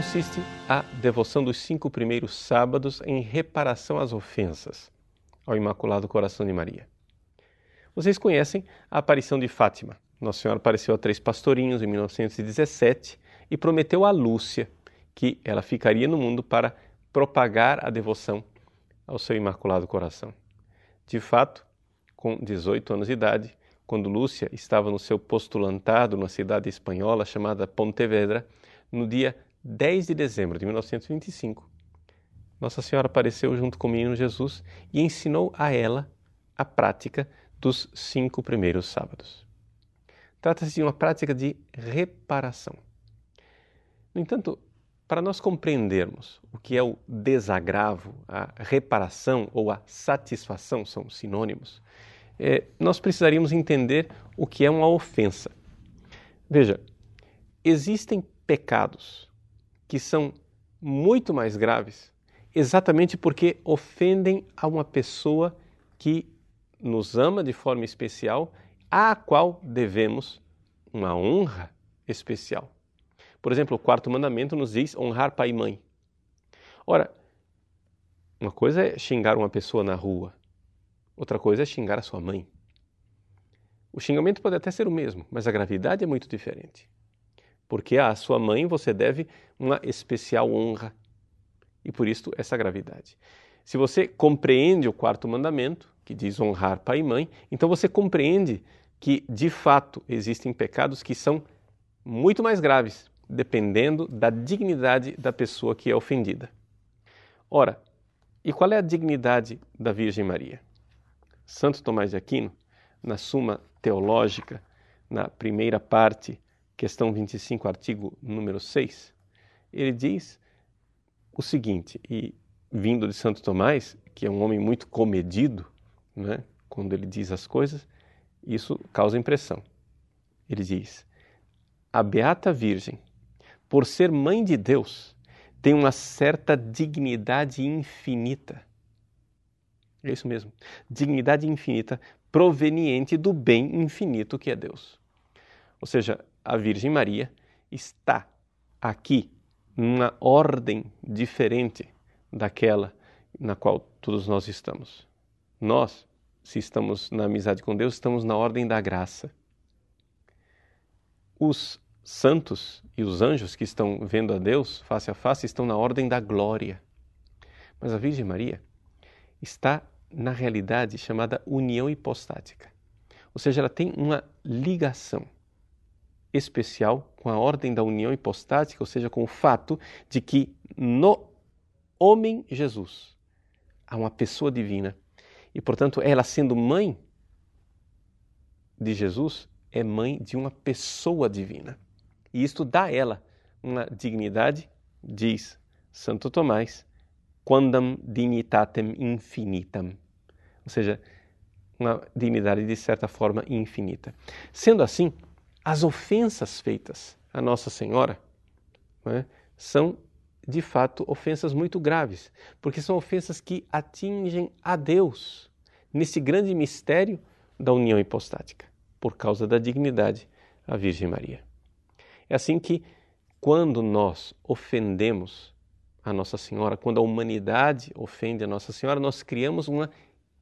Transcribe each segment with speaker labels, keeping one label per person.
Speaker 1: consiste a devoção dos cinco primeiros sábados em reparação às ofensas ao Imaculado Coração de Maria? Vocês conhecem a aparição de Fátima. Nossa Senhora apareceu a três pastorinhos em 1917 e prometeu a Lúcia que ela ficaria no mundo para propagar a devoção ao seu Imaculado Coração. De fato, com 18 anos de idade, quando Lúcia estava no seu postulantado na cidade espanhola chamada Pontevedra, no dia 10 de dezembro de 1925, Nossa Senhora apareceu junto com o menino Jesus e ensinou a ela a prática dos cinco primeiros sábados. Trata-se de uma prática de reparação. No entanto, para nós compreendermos o que é o desagravo, a reparação ou a satisfação são sinônimos, é, nós precisaríamos entender o que é uma ofensa. Veja, existem pecados que são muito mais graves exatamente porque ofendem a uma pessoa que nos ama de forma especial, à qual devemos uma honra especial. Por exemplo, o quarto mandamento nos diz honrar pai e mãe. Ora, uma coisa é xingar uma pessoa na rua, outra coisa é xingar a sua mãe. O xingamento pode até ser o mesmo, mas a gravidade é muito diferente. Porque à sua mãe você deve uma especial honra e por isso essa gravidade. Se você compreende o quarto mandamento, que diz honrar pai e mãe, então você compreende que de fato existem pecados que são muito mais graves, dependendo da dignidade da pessoa que é ofendida. Ora, e qual é a dignidade da Virgem Maria? Santo Tomás de Aquino, na Suma Teológica, na primeira parte, questão 25, artigo número 6, ele diz o seguinte, e vindo de Santo Tomás, que é um homem muito comedido, né, quando ele diz as coisas, isso causa impressão. Ele diz: A Beata Virgem, por ser mãe de Deus, tem uma certa dignidade infinita. É isso mesmo. Dignidade infinita proveniente do bem infinito que é Deus. Ou seja, a Virgem Maria está aqui numa ordem diferente daquela na qual todos nós estamos. Nós, se estamos na amizade com Deus, estamos na ordem da graça. Os santos e os anjos que estão vendo a Deus face a face estão na ordem da glória. Mas a Virgem Maria está na realidade chamada união hipostática. Ou seja, ela tem uma ligação especial com a ordem da união hipostática, ou seja, com o fato de que no homem Jesus há uma pessoa divina e, portanto, ela sendo mãe de Jesus, é mãe de uma pessoa divina. E isto dá a ela uma dignidade, diz Santo Tomás, quandam dignitatem infinitam. Ou seja, uma dignidade de certa forma infinita. Sendo assim, as ofensas feitas a Nossa Senhora né, são de fato ofensas muito graves, porque são ofensas que atingem a Deus nesse grande mistério da união hipostática, por causa da dignidade à Virgem Maria. É assim que, quando nós ofendemos a Nossa Senhora, quando a humanidade ofende a Nossa Senhora, nós criamos uma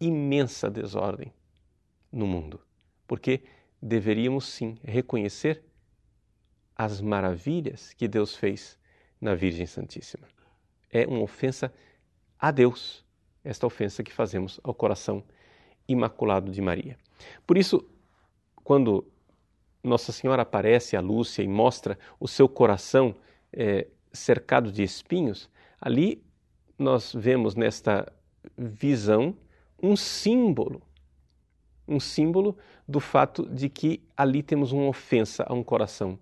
Speaker 1: imensa desordem no mundo, porque deveríamos sim reconhecer as maravilhas que Deus fez na Virgem Santíssima. É uma ofensa a Deus, esta ofensa que fazemos ao coração imaculado de Maria. Por isso, quando Nossa Senhora aparece a Lúcia e mostra o seu coração é, cercado de espinhos, ali nós vemos nesta visão um símbolo, um símbolo do fato de que ali temos uma ofensa a um coração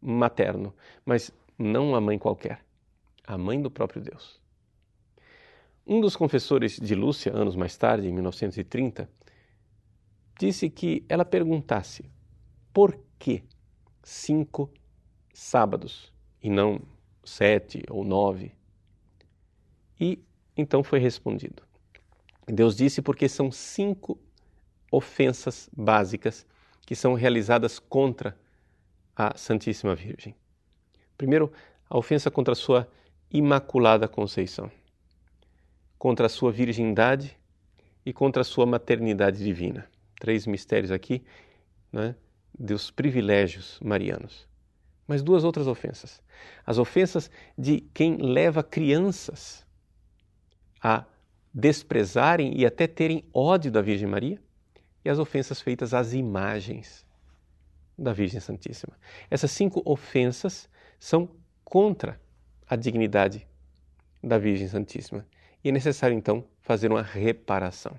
Speaker 1: materno, mas não a mãe qualquer, a mãe do próprio Deus. Um dos confessores de Lúcia, anos mais tarde, em 1930, disse que ela perguntasse por que cinco sábados e não sete ou nove. E então foi respondido. Deus disse porque são cinco ofensas básicas que são realizadas contra a Santíssima Virgem. Primeiro, a ofensa contra a sua imaculada conceição, contra a sua virgindade e contra a sua maternidade divina. Três mistérios aqui né, dos privilégios marianos. Mas duas outras ofensas. As ofensas de quem leva crianças a desprezarem e até terem ódio da Virgem Maria, e as ofensas feitas às imagens da Virgem Santíssima. Essas cinco ofensas são contra a dignidade da Virgem Santíssima. E é necessário então fazer uma reparação.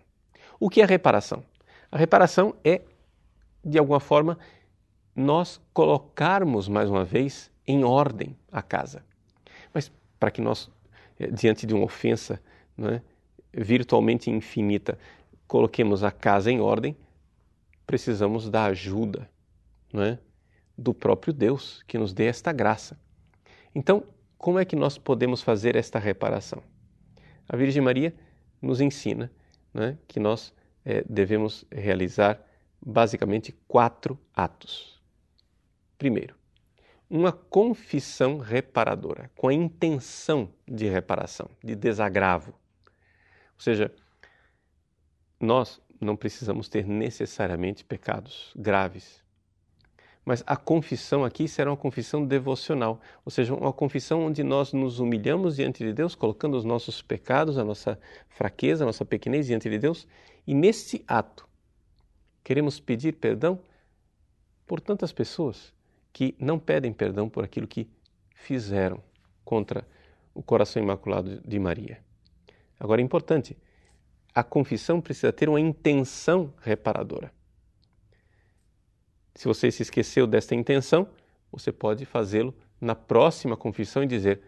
Speaker 1: O que é reparação? A reparação é, de alguma forma, nós colocarmos mais uma vez em ordem a casa. Mas para que nós, eh, diante de uma ofensa é, virtualmente infinita, coloquemos a casa em ordem, precisamos da ajuda não é, do próprio Deus que nos dê esta graça. Então, como é que nós podemos fazer esta reparação? A Virgem Maria nos ensina né, que nós é, devemos realizar basicamente quatro atos. Primeiro, uma confissão reparadora, com a intenção de reparação, de desagravo. Ou seja, nós não precisamos ter necessariamente pecados graves mas a confissão aqui será uma confissão devocional, ou seja, uma confissão onde nós nos humilhamos diante de Deus, colocando os nossos pecados, a nossa fraqueza, a nossa pequenez diante de Deus, e nesse ato queremos pedir perdão por tantas pessoas que não pedem perdão por aquilo que fizeram contra o coração imaculado de Maria. Agora é importante, a confissão precisa ter uma intenção reparadora. Se você se esqueceu desta intenção, você pode fazê-lo na próxima confissão e dizer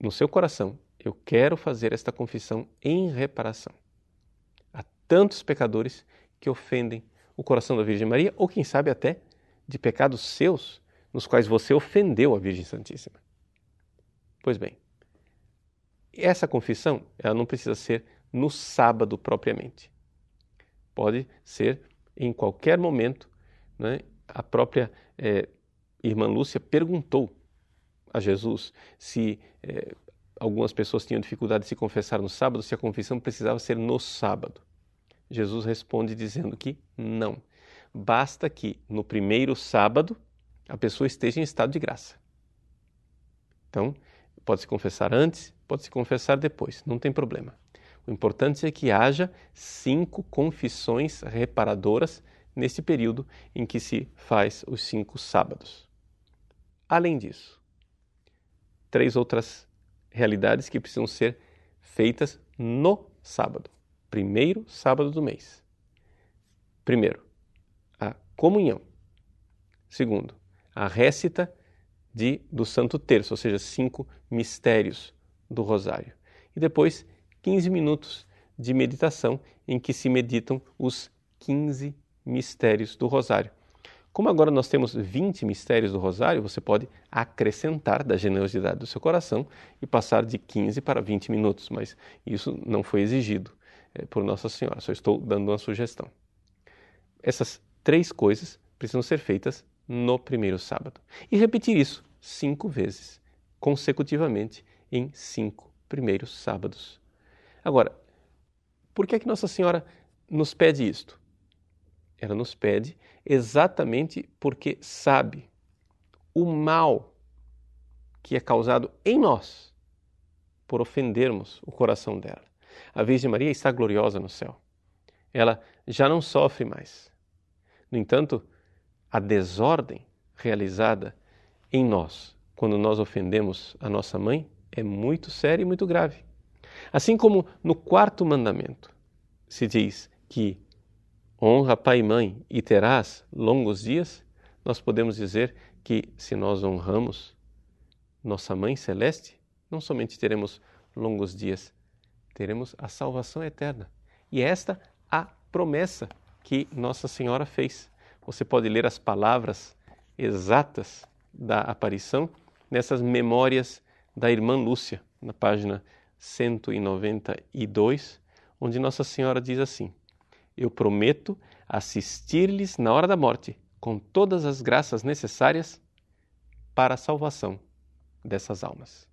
Speaker 1: no seu coração: Eu quero fazer esta confissão em reparação. Há tantos pecadores que ofendem o coração da Virgem Maria, ou quem sabe até de pecados seus, nos quais você ofendeu a Virgem Santíssima. Pois bem, essa confissão ela não precisa ser no sábado propriamente. Pode ser em qualquer momento né, a própria é, irmã Lúcia perguntou a Jesus se é, algumas pessoas tinham dificuldade de se confessar no sábado, se a confissão precisava ser no sábado. Jesus responde dizendo que não. Basta que no primeiro sábado a pessoa esteja em estado de graça. Então, pode se confessar antes, pode se confessar depois, não tem problema. O importante é que haja cinco confissões reparadoras nesse período em que se faz os cinco sábados. Além disso, três outras realidades que precisam ser feitas no sábado, primeiro sábado do mês. Primeiro, a comunhão. Segundo, a récita de, do Santo Terço, ou seja, cinco mistérios do Rosário. E depois, 15 minutos de meditação em que se meditam os 15 mistérios do Rosário. Como agora nós temos 20 mistérios do Rosário, você pode acrescentar da generosidade do seu coração e passar de 15 para 20 minutos, mas isso não foi exigido é, por Nossa Senhora, só estou dando uma sugestão. Essas três coisas precisam ser feitas no primeiro sábado. E repetir isso cinco vezes, consecutivamente, em cinco primeiros sábados. Agora, por que é que Nossa Senhora nos pede isto? ela nos pede exatamente porque sabe o mal que é causado em nós por ofendermos o coração dela. A Virgem Maria está gloriosa no céu. Ela já não sofre mais. No entanto, a desordem realizada em nós, quando nós ofendemos a nossa mãe, é muito séria e muito grave. Assim como no quarto mandamento se diz que honra pai e mãe e terás longos dias, nós podemos dizer que se nós honramos nossa mãe celeste, não somente teremos longos dias, teremos a salvação eterna. E esta a promessa que Nossa Senhora fez. Você pode ler as palavras exatas da aparição nessas memórias da irmã Lúcia, na página 192, onde Nossa Senhora diz assim: eu prometo assistir-lhes na hora da morte, com todas as graças necessárias para a salvação dessas almas.